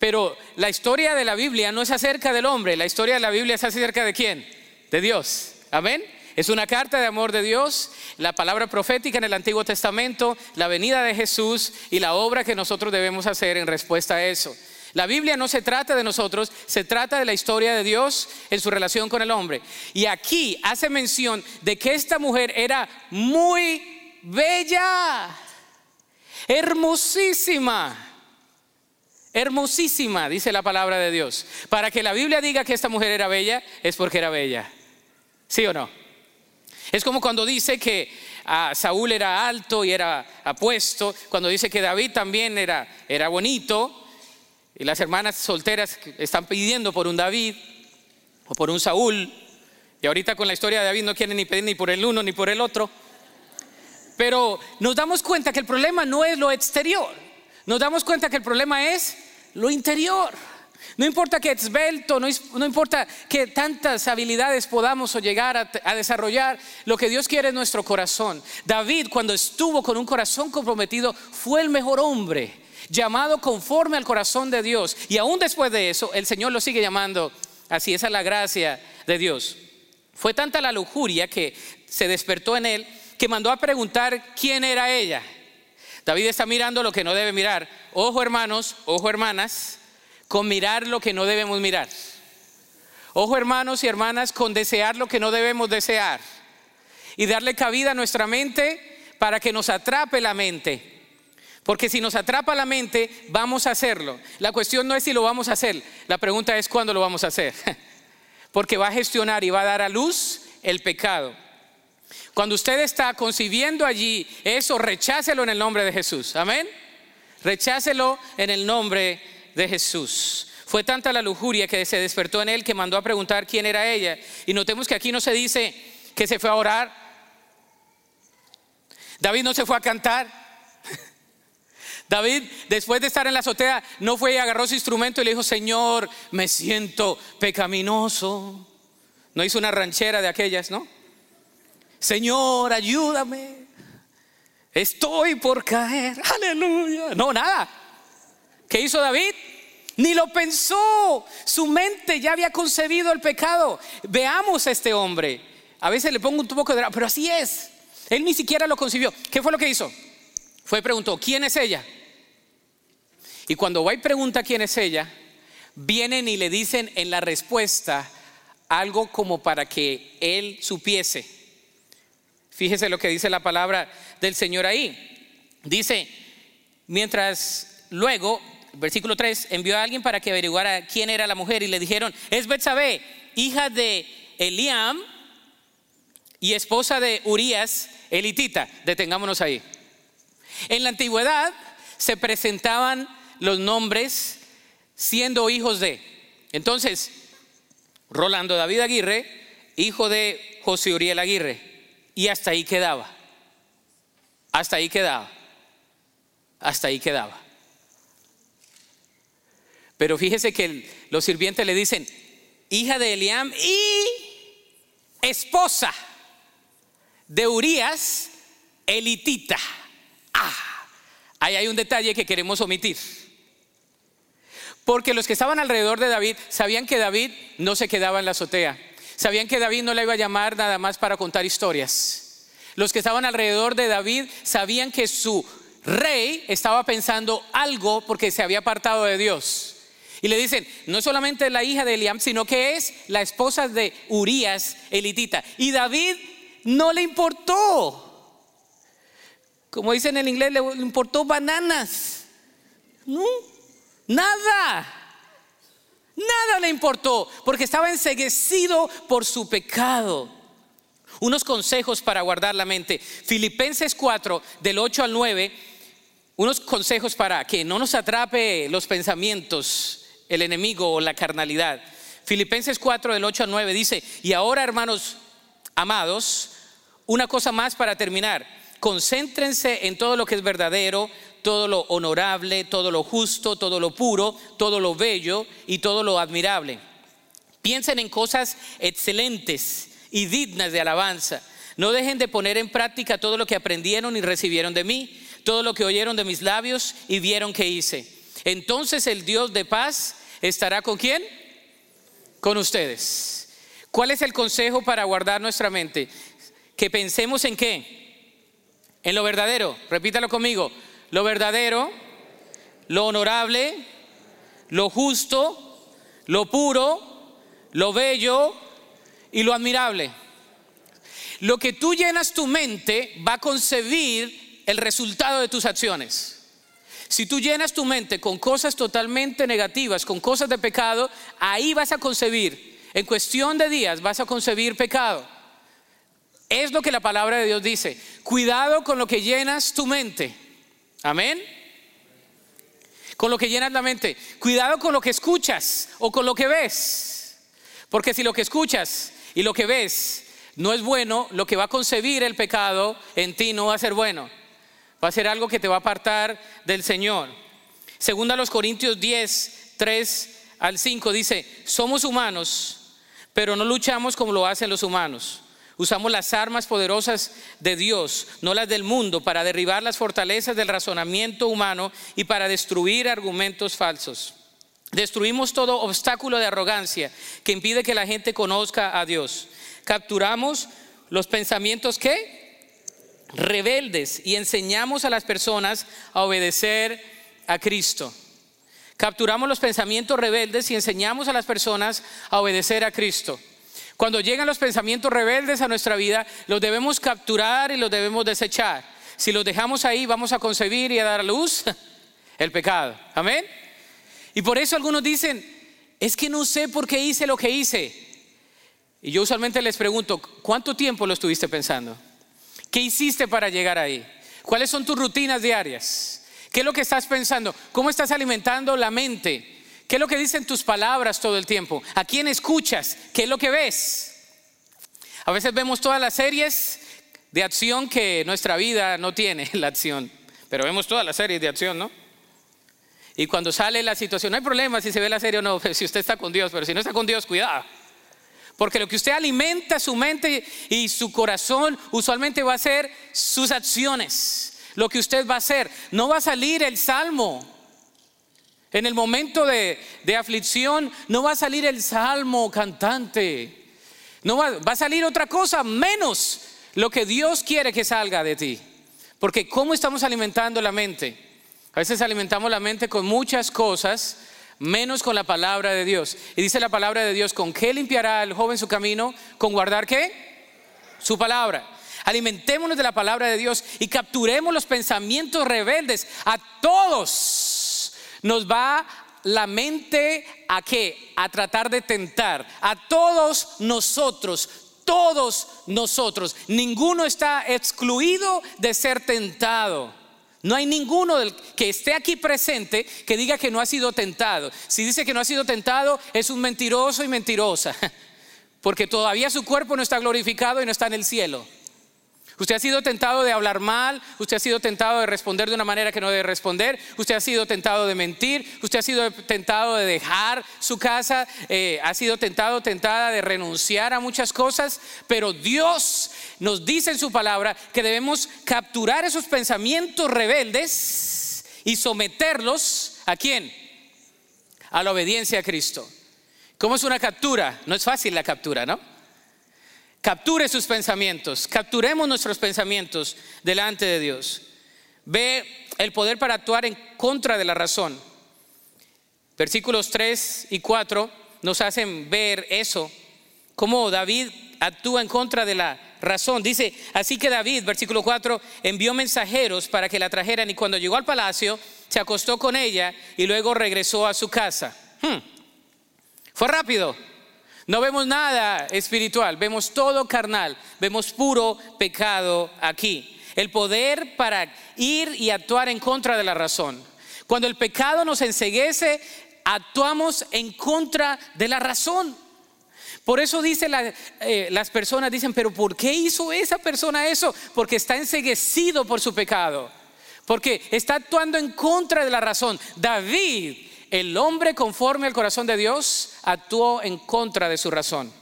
Speaker 1: Pero la historia de la Biblia no es acerca del hombre, la historia de la Biblia es acerca de quién? De Dios. Amén. Es una carta de amor de Dios, la palabra profética en el Antiguo Testamento, la venida de Jesús y la obra que nosotros debemos hacer en respuesta a eso. La Biblia no se trata de nosotros, se trata de la historia de Dios en su relación con el hombre. Y aquí hace mención de que esta mujer era muy bella, hermosísima. Hermosísima, dice la palabra de Dios. Para que la Biblia diga que esta mujer era bella, es porque era bella. ¿Sí o no? Es como cuando dice que a Saúl era alto y era apuesto, cuando dice que David también era, era bonito, y las hermanas solteras están pidiendo por un David o por un Saúl, y ahorita con la historia de David no quieren ni pedir ni por el uno ni por el otro. Pero nos damos cuenta que el problema no es lo exterior, nos damos cuenta que el problema es lo interior. No importa que esbelto, no, importa que tantas habilidades podamos llegar a, a, desarrollar, lo que Dios quiere es nuestro corazón. David, cuando estuvo con un corazón comprometido, fue el mejor hombre, llamado conforme al corazón de Dios. Y aún después de eso, el Señor lo sigue llamando así. Esa es la gracia de Dios. Fue tanta la lujuria que se despertó en él que mandó a preguntar quién era ella. David está mirando lo que no debe mirar. Ojo hermanos, ojo hermanas, con mirar lo que no debemos mirar. Ojo hermanos y hermanas, con desear lo que no debemos desear. Y darle cabida a nuestra mente para que nos atrape la mente. Porque si nos atrapa la mente, vamos a hacerlo. La cuestión no es si lo vamos a hacer, la pregunta es cuándo lo vamos a hacer. Porque va a gestionar y va a dar a luz el pecado. Cuando usted está concibiendo allí eso, rechácelo en el nombre de Jesús. Amén. Rechácelo en el nombre de Jesús. Fue tanta la lujuria que se despertó en él que mandó a preguntar quién era ella. Y notemos que aquí no se dice que se fue a orar. David no se fue a cantar. David, después de estar en la azotea, no fue y agarró su instrumento y le dijo, Señor, me siento pecaminoso. No hizo una ranchera de aquellas, ¿no? Señor, ayúdame. Estoy por caer. Aleluya. No, nada. ¿Qué hizo David? Ni lo pensó. Su mente ya había concebido el pecado. Veamos a este hombre. A veces le pongo un poco de... Pero así es. Él ni siquiera lo concibió. ¿Qué fue lo que hizo? Fue y preguntó, ¿quién es ella? Y cuando va y pregunta quién es ella, vienen y le dicen en la respuesta algo como para que él supiese. Fíjese lo que dice la palabra del Señor ahí. Dice, mientras luego, versículo 3, envió a alguien para que averiguara quién era la mujer y le dijeron, es Betsabé, hija de Eliam y esposa de Urias, elitita. Detengámonos ahí. En la antigüedad se presentaban los nombres siendo hijos de. Entonces, Rolando David Aguirre, hijo de José Uriel Aguirre. Y hasta ahí quedaba. Hasta ahí quedaba. Hasta ahí quedaba. Pero fíjese que los sirvientes le dicen, hija de Eliam y esposa de Urias, elitita. Ah, ahí hay un detalle que queremos omitir. Porque los que estaban alrededor de David sabían que David no se quedaba en la azotea. Sabían que David no le iba a llamar nada más para contar historias. Los que estaban alrededor de David sabían que su rey estaba pensando algo porque se había apartado de Dios. Y le dicen, no es solamente la hija de Eliam, sino que es la esposa de Urias, elitita. Y David no le importó. Como dicen en inglés, le importó bananas. No, nada. Nada le importó, porque estaba enseguecido por su pecado. Unos consejos para guardar la mente. Filipenses 4, del 8 al 9, unos consejos para que no nos atrape los pensamientos el enemigo o la carnalidad. Filipenses 4 del 8 al 9 dice, y ahora hermanos amados, una cosa más para terminar, concéntrense en todo lo que es verdadero, todo lo honorable, todo lo justo, todo lo puro, todo lo bello y todo lo admirable. Piensen en cosas excelentes y dignas de alabanza. No dejen de poner en práctica todo lo que aprendieron y recibieron de mí, todo lo que oyeron de mis labios y vieron que hice. Entonces el Dios de paz estará con quién? Con ustedes. ¿Cuál es el consejo para guardar nuestra mente? Que pensemos en qué? En lo verdadero. Repítalo conmigo. Lo verdadero, lo honorable, lo justo, lo puro, lo bello y lo admirable. Lo que tú llenas tu mente va a concebir el resultado de tus acciones. Si tú llenas tu mente con cosas totalmente negativas, con cosas de pecado, ahí vas a concebir, en cuestión de días vas a concebir pecado. Es lo que la palabra de Dios dice. Cuidado con lo que llenas tu mente. Amén. Con lo que llenas la mente. Cuidado con lo que escuchas o con lo que ves. Porque si lo que escuchas y lo que ves no es bueno, lo que va a concebir el pecado en ti no va a ser bueno. Va a ser algo que te va a apartar del Señor. Segunda a los Corintios 10, 3 al 5 dice, somos humanos, pero no luchamos como lo hacen los humanos. Usamos las armas poderosas de Dios, no las del mundo, para derribar las fortalezas del razonamiento humano y para destruir argumentos falsos. Destruimos todo obstáculo de arrogancia que impide que la gente conozca a Dios. Capturamos los pensamientos que rebeldes y enseñamos a las personas a obedecer a Cristo. Capturamos los pensamientos rebeldes y enseñamos a las personas a obedecer a Cristo. Cuando llegan los pensamientos rebeldes a nuestra vida, los debemos capturar y los debemos desechar. Si los dejamos ahí, vamos a concebir y a dar a luz el pecado. Amén. Y por eso algunos dicen, es que no sé por qué hice lo que hice. Y yo usualmente les pregunto, ¿cuánto tiempo lo estuviste pensando? ¿Qué hiciste para llegar ahí? ¿Cuáles son tus rutinas diarias? ¿Qué es lo que estás pensando? ¿Cómo estás alimentando la mente? ¿Qué es lo que dicen tus palabras todo el tiempo? ¿A quién escuchas? ¿Qué es lo que ves? A veces vemos todas las series de acción que nuestra vida no tiene la acción, pero vemos todas las series de acción, ¿no? Y cuando sale la situación, no hay problema si se ve la serie o no, si usted está con Dios, pero si no está con Dios, cuidado. Porque lo que usted alimenta su mente y su corazón usualmente va a ser sus acciones. Lo que usted va a hacer. No va a salir el salmo. En el momento de, aflicción no va a salir el salmo cantante. No va, va a salir otra cosa menos lo que Dios quiere que salga de ti. Porque ¿cómo estamos alimentando la mente? A veces alimentamos la mente con muchas cosas menos con la palabra de Dios. Y dice la palabra de Dios, ¿con qué limpiará el joven su camino? ¿Con guardar qué? Su palabra. Alimentémonos de la palabra de Dios y capturemos los pensamientos rebeldes. A todos nos va la mente a qué? A tratar de tentar. A todos nosotros, todos nosotros. Ninguno está excluido de ser tentado. No hay ninguno que esté aquí presente que diga que no ha sido tentado. Si dice que no ha sido tentado, es un mentiroso y mentirosa, porque todavía su cuerpo no está glorificado y no está en el cielo. Usted ha sido tentado de hablar mal, usted ha sido tentado de responder de una manera que no debe responder, usted ha sido tentado de mentir, usted ha sido tentado de dejar su casa, eh, ha sido tentado, tentada de renunciar a muchas cosas, pero Dios nos dice en su palabra que debemos capturar esos pensamientos rebeldes y someterlos a quién? A la obediencia a Cristo. ¿Cómo es una captura? No es fácil la captura, ¿no? Capture sus pensamientos, capturemos nuestros pensamientos delante de Dios. Ve el poder para actuar en contra de la razón. Versículos 3 y 4 nos hacen ver eso, cómo David actúa en contra de la razón. Dice, así que David, versículo 4, envió mensajeros para que la trajeran y cuando llegó al palacio se acostó con ella y luego regresó a su casa. Hmm. Fue rápido. No vemos nada espiritual, vemos todo carnal, vemos puro pecado aquí. El poder para ir y actuar en contra de la razón. Cuando el pecado nos enseguece, actuamos en contra de la razón. Por eso dice eh, las personas dicen, pero ¿por qué hizo esa persona eso? Porque está enseguecido por su pecado. Porque está actuando en contra de la razón. David el hombre conforme al corazón de Dios actuó en contra de su razón.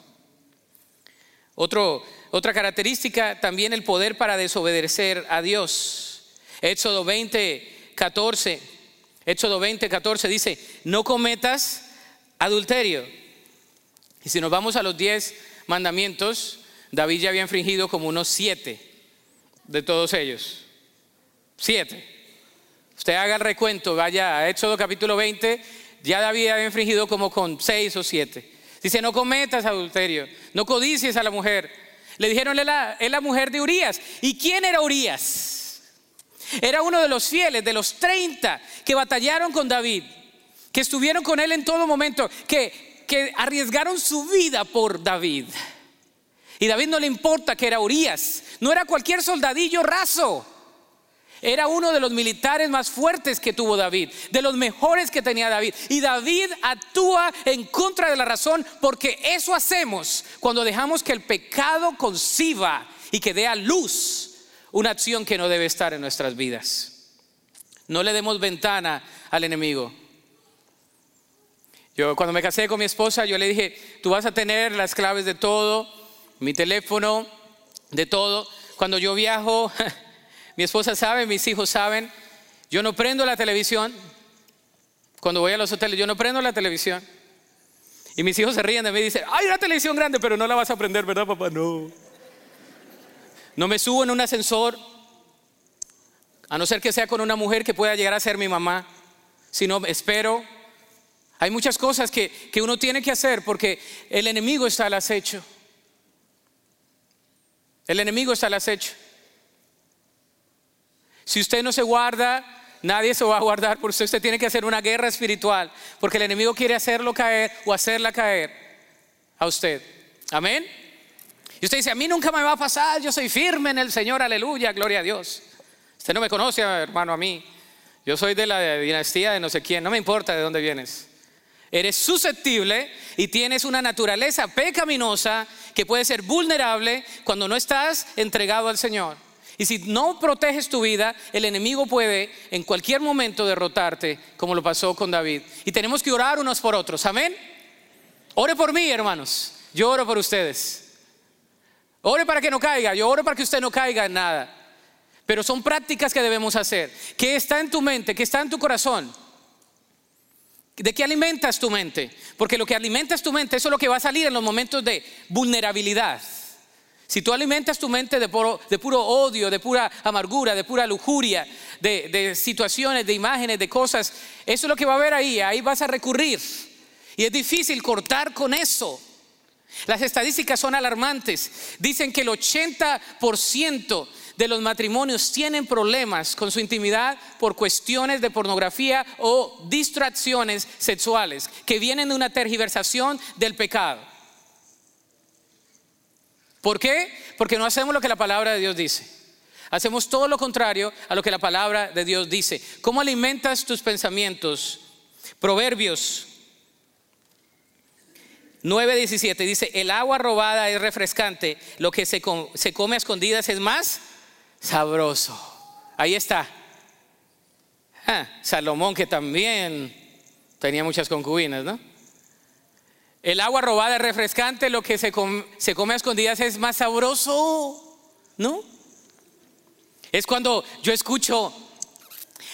Speaker 1: otra característica, también el poder para desobedecer a Dios. Éxodo 20, 14. Éxodo 20, 14 dice, no cometas adulterio. Y si nos vamos a los 10 mandamientos, David ya había infringido como unos 7 de todos ellos. 7. Usted haga el recuento, vaya a Éxodo capítulo 20, ya David había infringido como con seis o siete. Dice, no cometas adulterio, no codicies a la mujer. Le dijeron, es la, es la mujer de Urias. ¿Y quién era Urias? Era uno de los fieles, de los 30 que batallaron con David, que estuvieron con él en todo momento, que, que arriesgaron su vida por David. Y David no le importa que era Urias, no era cualquier soldadillo raso. Era uno de los militares más fuertes que tuvo David, de los mejores que tenía David. Y David actúa en contra de la razón porque eso hacemos cuando dejamos que el pecado conciba y que dé a luz una acción que no debe estar en nuestras vidas. No le demos ventana al enemigo. Yo cuando me casé con mi esposa, yo le dije, tú vas a tener las claves de todo, mi teléfono, de todo. Cuando yo viajo, Mi esposa sabe, mis hijos saben. Yo no prendo la televisión. Cuando voy a los hoteles, yo no prendo la televisión. Y mis hijos se ríen de mí y dicen, hay una televisión grande, pero no la vas a prender, ¿verdad, papá? No. No me subo en un ascensor, a no ser que sea con una mujer que pueda llegar a ser mi mamá. Si no, espero. Hay muchas cosas que, que uno tiene que hacer porque el enemigo está al acecho. El enemigo está al acecho. Si usted no se guarda, nadie se va a guardar por usted. Usted tiene que hacer una guerra espiritual, porque el enemigo quiere hacerlo caer o hacerla caer a usted. Amén. Y usted dice, a mí nunca me va a pasar, yo soy firme en el Señor, aleluya, gloria a Dios. Usted no me conoce, hermano, a mí. Yo soy de la dinastía de no sé quién, no me importa de dónde vienes. Eres susceptible y tienes una naturaleza pecaminosa que puede ser vulnerable cuando no estás entregado al Señor. Y si no proteges tu vida, el enemigo puede en cualquier momento derrotarte, como lo pasó con David. Y tenemos que orar unos por otros. Amén. Ore por mí, hermanos. Yo oro por ustedes. Ore para que no caiga. Yo oro para que usted no caiga en nada. Pero son prácticas que debemos hacer. ¿Qué está en tu mente? ¿Qué está en tu corazón? ¿De qué alimentas tu mente? Porque lo que alimentas tu mente, eso es lo que va a salir en los momentos de vulnerabilidad. Si tú alimentas tu mente de puro, odio, de pura amargura, de pura lujuria, de, de, situaciones, de imágenes, de cosas, eso es lo que va a haber ahí, ahí vas a recurrir. Y es difícil cortar con eso. Las estadísticas son alarmantes. Dicen que el 80% de los matrimonios tienen problemas con su intimidad por cuestiones de pornografía o distracciones sexuales que vienen de una tergiversación del pecado. ¿Por qué? Porque no hacemos lo que la palabra de Dios dice. Hacemos todo lo contrario a lo que la palabra de Dios dice. ¿Cómo alimentas tus pensamientos? Proverbios 9:17 dice, el agua robada es refrescante, lo que se, se come a escondidas es más sabroso. Ahí está. Ah, Salomón que también tenía muchas concubinas, ¿no? El agua robada es refrescante, lo que se se come a escondidas es más sabroso, ¿no? Es cuando yo escucho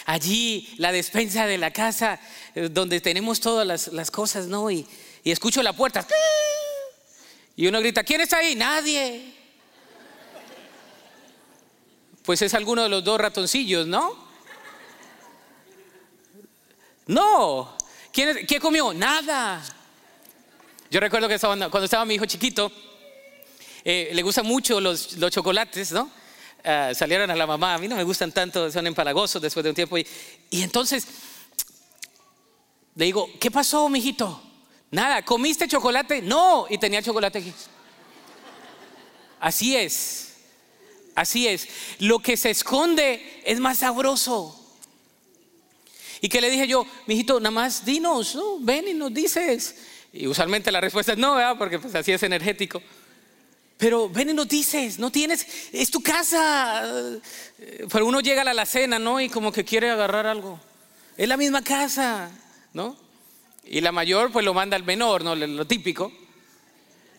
Speaker 1: allí la despensa de la casa eh, donde tenemos todas las, cosas, ¿no? Y, y, escucho la puerta. Y uno grita, ¿quién está ahí? Nadie. Pues es alguno de los dos ratoncillos, ¿no? No. ¿Quién, ¿Qué comió? Nada. Yo recuerdo que cuando estaba mi hijo chiquito, eh, le gustan mucho los, chocolates, ¿no? Ah, salieron a la mamá, a mí no me gustan tanto, son empalagosos después de un tiempo. Y, entonces le digo, ¿qué pasó, mijito? Nada, ¿comiste chocolate? No, y tenía chocolate aquí. Así es, así es. Lo que se esconde es más sabroso. Y que le dije yo, mijito, nada más dinos, ven y nos dices. Y usualmente la respuesta es no, ¿verdad? porque pues así es energético. Pero ven y nos dices, no tienes, es tu casa. Pero uno llega a la alacena, ¿no? Y como que quiere agarrar algo. Es la misma casa, ¿no? Y la mayor pues lo manda al menor, ¿no? Lo típico.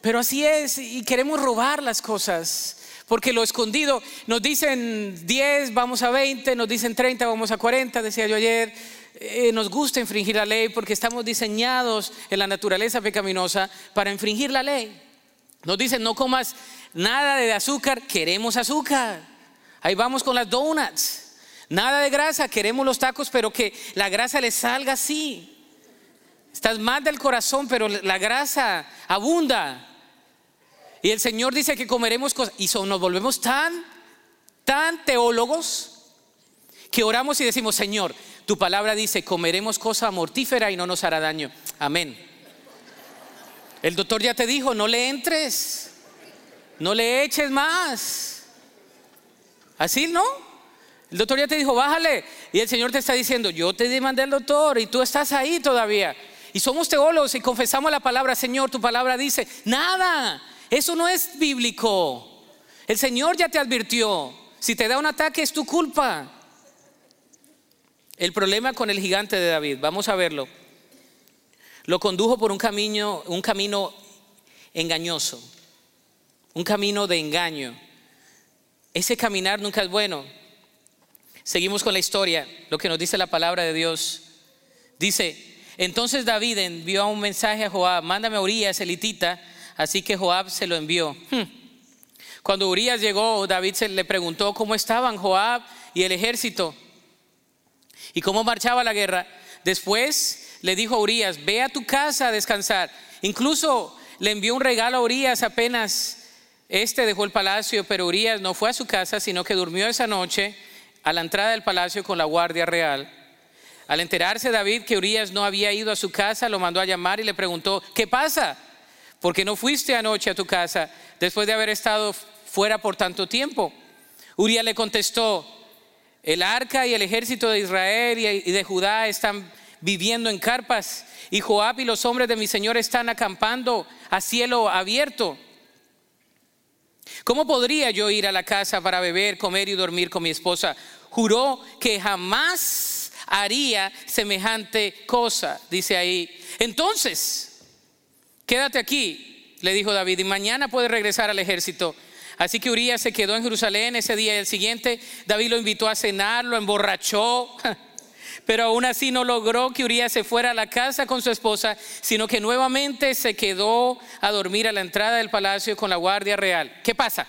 Speaker 1: Pero así es, y queremos robar las cosas. Porque lo escondido, nos dicen 10, vamos a 20, nos dicen 30, vamos a 40, decía yo ayer. Eh, nos gusta infringir la ley porque estamos diseñados en la naturaleza pecaminosa para infringir la ley. Nos dicen, no comas nada de azúcar, queremos azúcar. Ahí vamos con las donuts. Nada de grasa, queremos los tacos, pero que la grasa le salga así. Estás mal del corazón, pero la grasa abunda. Y el Señor dice que comeremos cosas. Y nos volvemos tan, tan teólogos que oramos y decimos, Señor, tu palabra dice, comeremos cosa mortífera y no nos hará daño. Amén. El doctor ya te dijo, no le entres, no le eches más. Así, ¿no? El doctor ya te dijo, bájale. Y el Señor te está diciendo, yo te demandé al doctor y tú estás ahí todavía. Y somos teólogos y confesamos la palabra, Señor, tu palabra dice, nada, eso no es bíblico. El Señor ya te advirtió, si te da un ataque es tu culpa. El problema con el gigante de David, vamos a verlo. Lo condujo por un camino, un camino engañoso, un camino de engaño. Ese caminar nunca es bueno. Seguimos con la historia, lo que nos dice la palabra de Dios. Dice, entonces David envió un mensaje a Joab, mándame a Urias, elitita, así que Joab se lo envió. Hmm. Cuando Urias llegó, David se le preguntó cómo estaban Joab y el ejército y cómo marchaba la guerra. Después le dijo a Urias, ve a tu casa a descansar. Incluso le envió un regalo a Urias apenas este dejó el palacio, pero Urias no fue a su casa, sino que durmió esa noche a la entrada del palacio con la guardia real. Al enterarse David que Urias no había ido a su casa, lo mandó a llamar y le preguntó, ¿qué pasa? ¿Por qué no fuiste anoche a tu casa después de haber estado fuera por tanto tiempo? Urias le contestó, el arca y el ejército de Israel y de Judá están viviendo en carpas, y Joab y los hombres de mi Señor están acampando a cielo abierto. ¿Cómo podría yo ir a la casa para beber, comer y dormir con mi esposa? Juró que jamás haría semejante cosa, dice ahí. Entonces, quédate aquí, le dijo David, y mañana puedes regresar al ejército. Así que Urias se quedó en Jerusalén ese día y el siguiente. David lo invitó a cenar, lo emborrachó. Pero aún así no logró que Urias se fuera a la casa con su esposa, sino que nuevamente se quedó a dormir a la entrada del palacio con la guardia real. ¿Qué pasa?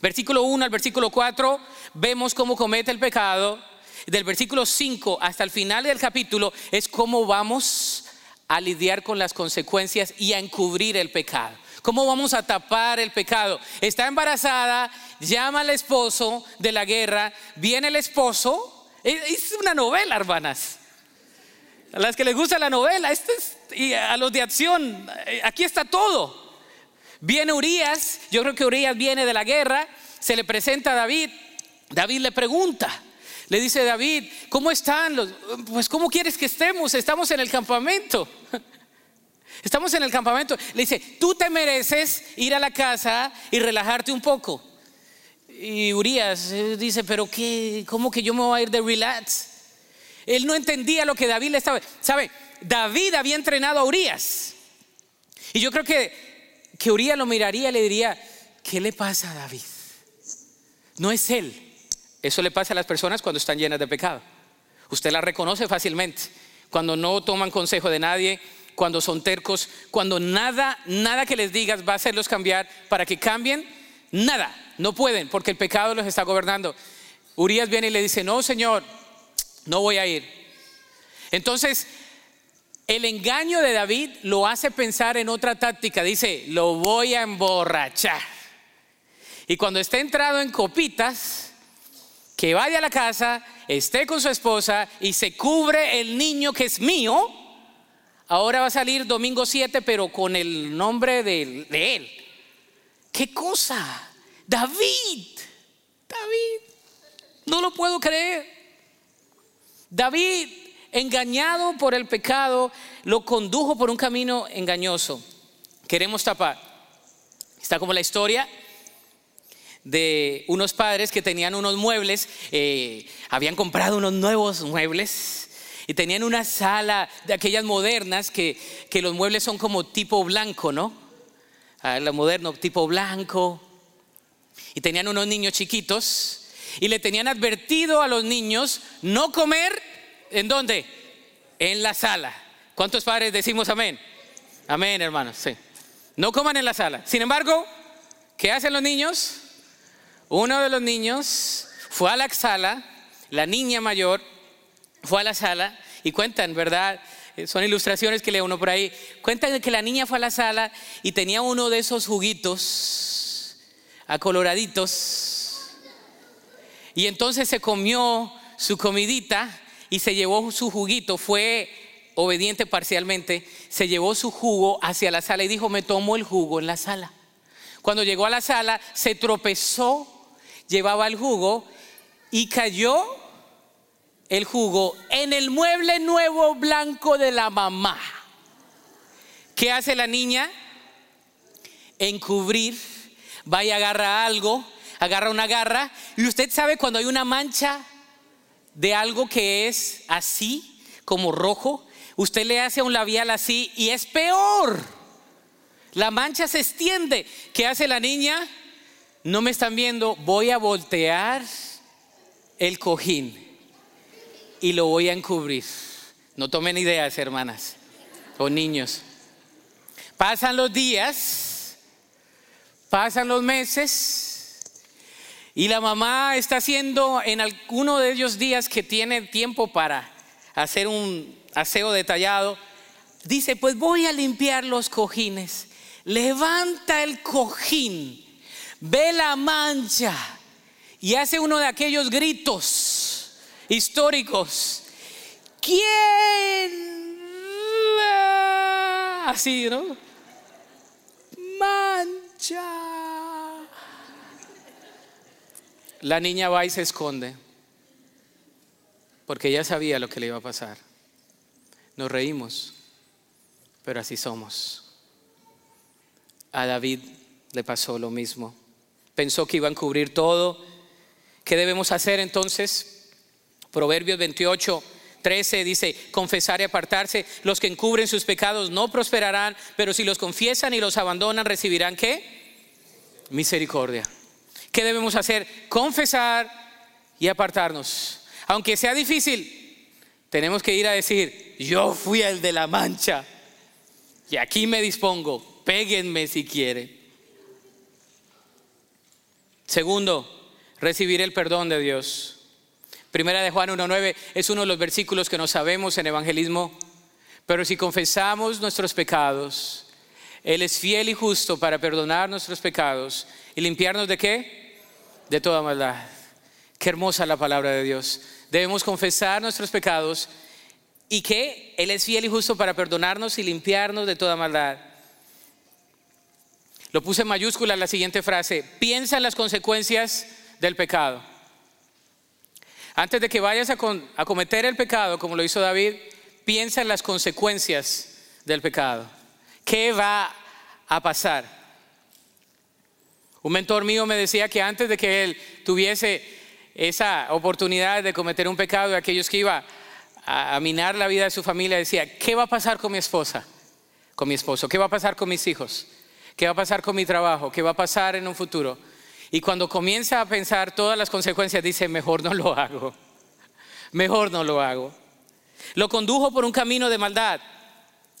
Speaker 1: Versículo 1 al versículo 4 vemos cómo comete el pecado. Del versículo 5 hasta el final del capítulo es cómo vamos a lidiar con las consecuencias y a encubrir el pecado. ¿Cómo vamos a tapar el pecado? Está embarazada, llama al esposo de la guerra, viene el esposo es una novela, hermanas. A las que les gusta la novela, este y a los de acción, eh, aquí está todo. Viene Urias, yo creo que Urias viene de la guerra, se le presenta a David, David le pregunta, le dice David, ¿cómo están? Pues ¿cómo quieres que estemos? Estamos en el campamento. Estamos en el campamento. Le dice, tú te mereces ir a la casa y relajarte un poco. Y Urias eh, dice, pero qué, ¿cómo que yo me voy a ir de relax? Él no entendía lo que David le estaba. ¿Sabe? David había entrenado a Urias. Y yo creo que, que Urias lo miraría y le diría, ¿qué le pasa a David? No es él. Eso le pasa a las personas cuando están llenas de pecado. Usted la reconoce fácilmente. Cuando no toman consejo de nadie, cuando son tercos, cuando nada, nada que les digas va a hacerlos cambiar para que cambien, nada, no pueden porque el pecado los está gobernando. Urias viene y le dice, no, Señor, no voy a ir. Entonces, el engaño de David lo hace pensar en otra táctica. Dice, lo voy a emborrachar. Y cuando esté entrado en copitas, que vaya a la casa, esté con su esposa y se cubre el niño que es mío, ahora va a salir domingo 7, pero con el nombre de, él. ¿Qué cosa? David, David, no lo puedo creer. David, engañado por el pecado, lo condujo por un camino engañoso. Queremos tapar. Está como la historia de unos padres que tenían unos muebles, eh, habían comprado unos nuevos muebles y tenían una sala de aquellas modernas que, que los muebles son como tipo blanco, ¿no? La moderno tipo blanco. Y tenían unos niños chiquitos y le tenían advertido a los niños no comer en dónde? En la sala. ¿Cuántos padres decimos amén? Amén, hermanos. Sí. No coman en la sala. Sin embargo, ¿qué hacen los niños? Uno de los niños fue a la sala, la niña mayor fue a la sala y cuentan, ¿verdad? Eh, son ilustraciones que lee uno por ahí. Cuentan que la niña fue a la sala y tenía uno de esos juguitos acoloraditos. Y entonces se comió su comidita y se llevó su juguito. Fue obediente parcialmente. Se llevó su jugo hacia la sala y dijo, me tomo el jugo en la sala. Cuando llegó a la sala, se tropezó llevaba el jugo y cayó el jugo en el mueble nuevo blanco de la mamá. ¿Qué hace la niña? Encubrir, va y agarra algo, agarra una garra y usted sabe cuando hay una mancha de algo que es así, como rojo, usted le hace un labial así y es peor. La mancha se extiende. ¿Qué hace la niña? no me están viendo, voy a voltear el cojín y lo voy a encubrir. No tomen ideas, hermanas o niños. Pasan los días, pasan los meses y la mamá está haciendo en alguno de ellos días que tiene tiempo para hacer un aseo detallado, dice, pues voy a limpiar los cojines. Levanta el cojín ve la mancha y hace uno de aquellos gritos históricos. ¿Quién? Así, ¿no? Mancha. La niña va y se esconde porque ella sabía lo que le iba a pasar. Nos reímos, pero así somos. A David le pasó lo mismo pensó que iban a cubrir todo. ¿Qué debemos hacer entonces? Proverbios 28, 13 dice, confesar y apartarse. Los que encubren sus pecados no prosperarán, pero si los confiesan y los abandonan, recibirán qué? Misericordia. ¿Qué debemos hacer? Confesar y apartarnos. Aunque sea difícil, tenemos que ir a decir, yo fui el de la mancha y aquí me dispongo, péguenme si quieren. Segundo, recibir el perdón de Dios. Primera de Juan 1.9 es uno de los versículos que no sabemos en evangelismo, pero si confesamos nuestros pecados, Él es fiel y justo para perdonar nuestros pecados y limpiarnos de qué? De toda maldad. Qué hermosa la palabra de Dios. Debemos confesar nuestros pecados y que Él es fiel y justo para perdonarnos y limpiarnos de toda maldad. Lo puse en mayúscula la siguiente frase, piensa en las consecuencias del pecado. Antes de que vayas a, a cometer el pecado, como lo hizo David, piensa en las consecuencias del pecado. ¿Qué va a pasar? Un mentor mío me decía que antes de que él tuviese esa oportunidad de cometer un pecado de aquellos que iba a, minar la vida de su familia, decía, ¿qué va a pasar con mi esposa? Con mi esposo, ¿qué va a pasar con mis hijos? ¿Qué va a pasar con mi trabajo? ¿Qué va a pasar en un futuro? Y cuando comienza a pensar todas las consecuencias, dice, mejor no lo hago, mejor no lo hago. Lo condujo por un camino de maldad.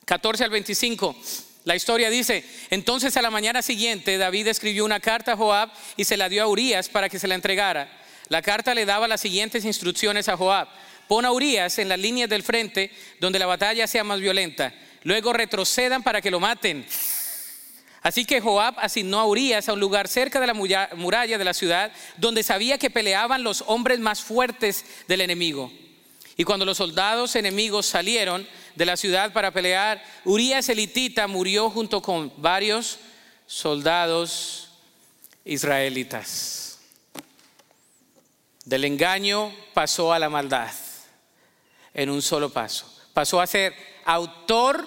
Speaker 1: 14 al 25. La historia dice, entonces a la mañana siguiente David escribió una carta a Joab y se la dio a Urias para que se la entregara. La carta le daba las siguientes instrucciones a Joab. Pon a Urias en las líneas del frente donde la batalla sea más violenta. Luego retrocedan para que lo maten. Así que Joab asignó a Urias a un lugar cerca de la muralla de la ciudad donde sabía que peleaban los hombres más fuertes del enemigo. Y cuando los soldados enemigos salieron de la ciudad para pelear, Urias elitita murió junto con varios soldados israelitas. Del engaño pasó a la maldad en un solo paso. Pasó a ser autor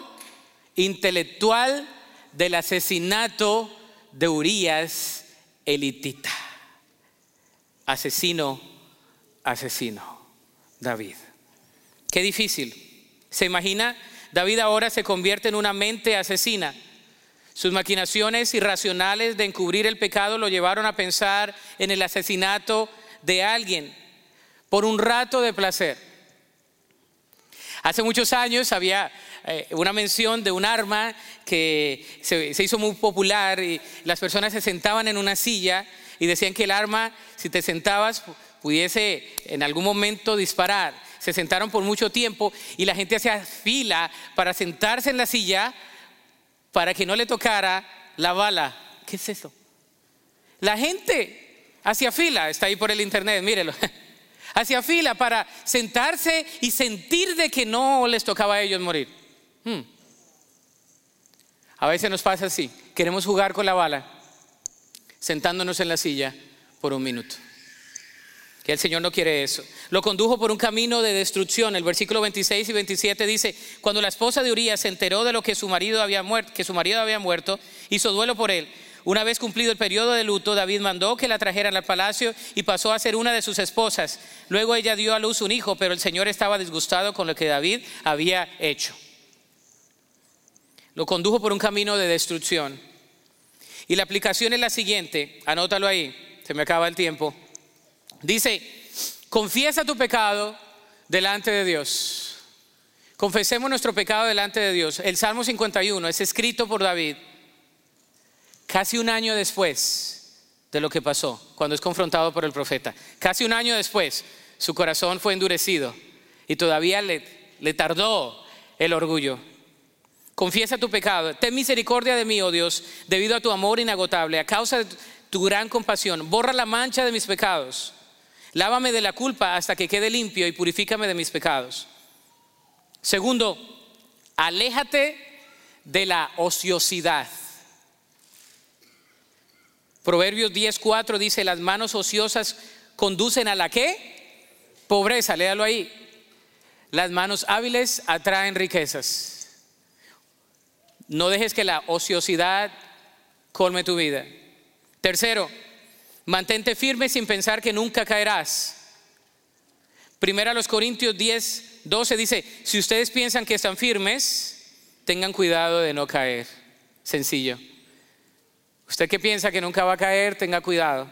Speaker 1: intelectual del asesinato de Urias elitita. Asesino, asesino, David. Qué difícil. ¿Se imagina? David ahora se convierte en una mente asesina. Sus maquinaciones irracionales de encubrir el pecado lo llevaron a pensar en el asesinato de alguien por un rato de placer. Hace muchos años había eh, una mención de un arma que se, se, hizo muy popular y las personas se sentaban en una silla y decían que el arma, si te sentabas, pudiese en algún momento disparar se sentaron por mucho tiempo y la gente hacía fila para sentarse en la silla para que no le tocara la bala. ¿Qué es eso? La gente hacía fila, está ahí por el internet, mírelo. Hacía fila para sentarse y sentir de que no les tocaba a ellos morir. Hmm. A veces nos pasa así, queremos jugar con la bala, sentándonos en la silla por un minuto que el Señor no quiere eso. Lo condujo por un camino de destrucción. El versículo 26 y 27 dice, cuando la esposa de Urias se enteró de lo que su marido había muerto, que su marido había muerto, hizo duelo por él. Una vez cumplido el periodo de luto, David mandó que la trajeran al palacio y pasó a ser una de sus esposas. Luego ella dio a luz un hijo, pero el Señor estaba disgustado con lo que David había hecho. Lo condujo por un camino de destrucción. Y la aplicación es la siguiente, anótalo ahí, se me acaba el tiempo. Dice, confiesa tu pecado delante de Dios. Confesemos nuestro pecado delante de Dios. El Salmo 51 es escrito por David casi un año después de lo que pasó, cuando es confrontado por el profeta. Casi un año después, su corazón fue endurecido y todavía le, le tardó el orgullo. Confiesa tu pecado. Ten misericordia de mí, oh Dios, debido a tu amor inagotable, a causa de tu gran compasión. Borra la mancha de mis pecados Lávame de la culpa hasta que quede limpio y purifícame de mis pecados. Segundo, aléjate de la ociosidad. Proverbios 10:4 dice, las manos ociosas conducen a la qué? Pobreza, léalo ahí. Las manos hábiles atraen riquezas. No dejes que la ociosidad colme tu vida. Tercero, Mantente firme sin pensar que nunca caerás. Primera los Corintios 10, 12 dice, si ustedes piensan que están firmes, tengan cuidado de no caer. Sencillo. Usted que piensa que nunca va a caer, tenga cuidado.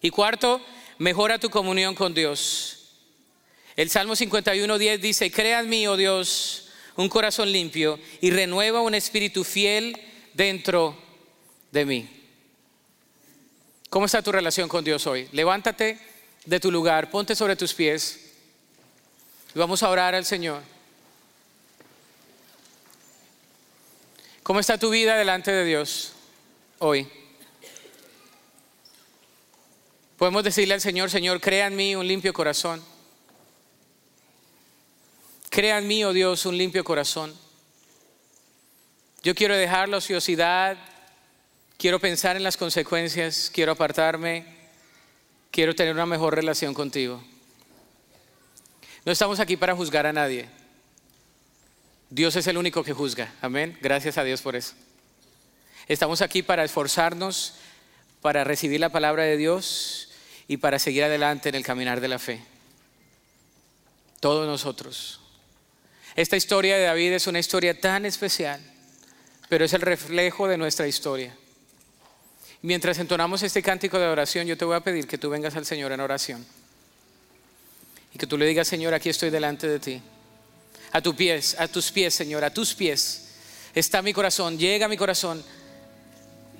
Speaker 1: Y cuarto, mejora tu comunión con Dios. El Salmo 51, 10 dice, crea en mí, oh Dios, un corazón limpio y renueva un espíritu fiel dentro de mí. ¿Cómo está tu relación con Dios hoy? Levántate de tu lugar, ponte sobre tus pies y vamos a orar al Señor. ¿Cómo está tu vida delante de Dios hoy? Podemos decirle al Señor, Señor, crea en mí un limpio corazón. Crea en mí, oh Dios, un limpio corazón. Yo quiero dejar la ociosidad, quiero pensar en las consecuencias, quiero apartarme, quiero tener una mejor relación contigo. No estamos aquí para juzgar a nadie. Dios es el único que juzga. Amén. Gracias a Dios por eso. Estamos aquí para esforzarnos, para recibir la palabra de Dios y para seguir adelante en el caminar de la fe. Todos nosotros. Esta historia de David es una historia tan especial, pero es el reflejo de nuestra historia. Mientras entonamos este cántico de oración, yo te voy a pedir que tú vengas al Señor en oración. Y que tú le digas, Señor, aquí estoy delante de ti. A tus pies, a tus pies, Señor, a tus pies. Está mi corazón, llega mi corazón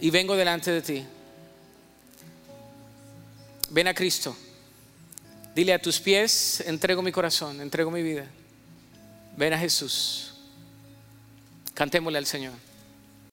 Speaker 1: y vengo delante de ti. Ven a Cristo. Dile a tus pies, entrego mi corazón, entrego mi vida. Ven a Jesús. Cantémosle al Señor.